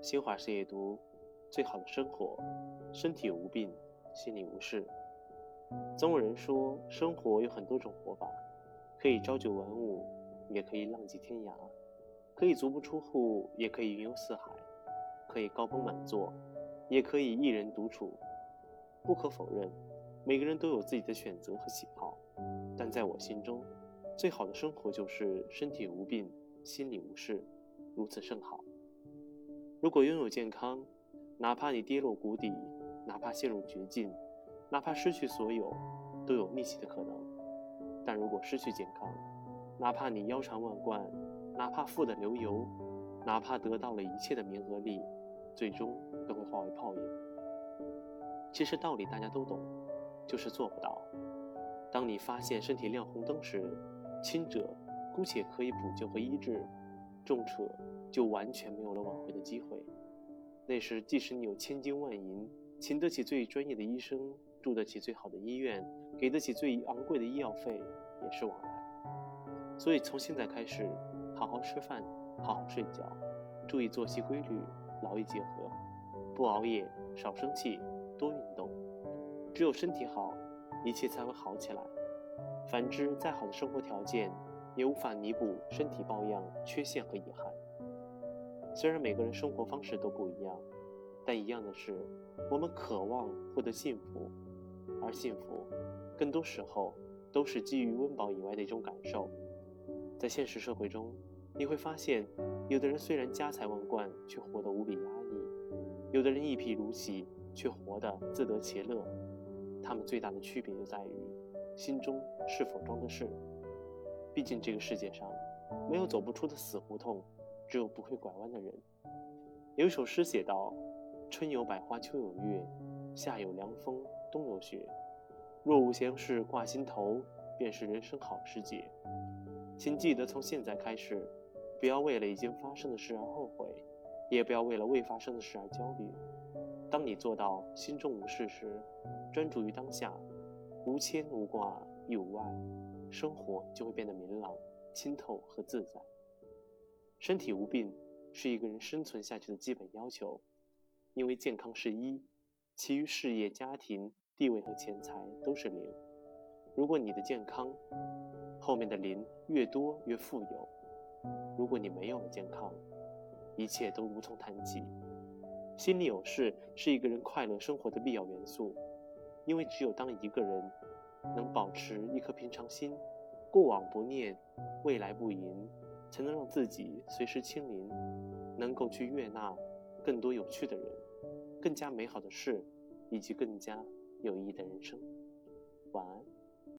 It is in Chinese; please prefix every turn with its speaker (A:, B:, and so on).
A: 新华社也读：最好的生活，身体无病，心里无事。总有人说，生活有很多种活法，可以朝九晚五，也可以浪迹天涯；可以足不出户，也可以云游四海；可以高朋满座，也可以一人独处。不可否认，每个人都有自己的选择和喜好，但在我心中，最好的生活就是身体无病，心里无事，如此甚好。如果拥有健康，哪怕你跌落谷底，哪怕陷入绝境，哪怕失去所有，都有逆袭的可能。但如果失去健康，哪怕你腰缠万贯，哪怕富得流油，哪怕得到了一切的名和利，最终都会化为泡影。其实道理大家都懂，就是做不到。当你发现身体亮红灯时，轻者姑且可以补救和医治，重扯就完全没有了挽回的机会。那时，即使你有千金万银，请得起最专业的医生，住得起最好的医院，给得起最昂贵的医药费，也是枉然。所以，从现在开始，好好吃饭，好好睡觉，注意作息规律，劳逸结合，不熬夜，少生气，多运动。只有身体好，一切才会好起来。反之，再好的生活条件，也无法弥补身体抱恙缺陷和遗憾。虽然每个人生活方式都不一样，但一样的是，我们渴望获得幸福，而幸福，更多时候都是基于温饱以外的一种感受。在现实社会中，你会发现，有的人虽然家财万贯，却活得无比压抑；有的人一贫如洗，却活得自得其乐。他们最大的区别就在于，心中是否装的是。毕竟这个世界上，没有走不出的死胡同。只有不会拐弯的人。有一首诗写道：“春有百花，秋有月，夏有凉风，冬有雪。若无闲事挂心头，便是人生好时节。”请记得从现在开始，不要为了已经发生的事而后悔，也不要为了未发生的事而焦虑。当你做到心中无事时，专注于当下，无牵无挂亦无碍，生活就会变得明朗、清透和自在。身体无病是一个人生存下去的基本要求，因为健康是一，其余事业、家庭、地位和钱财都是零。如果你的健康后面的零越多越富有，如果你没有了健康，一切都无从谈起。心里有事是一个人快乐生活的必要元素，因为只有当一个人能保持一颗平常心，过往不念，未来不迎。才能让自己随时清零，能够去悦纳更多有趣的人、更加美好的事，以及更加有意义的人生。晚安。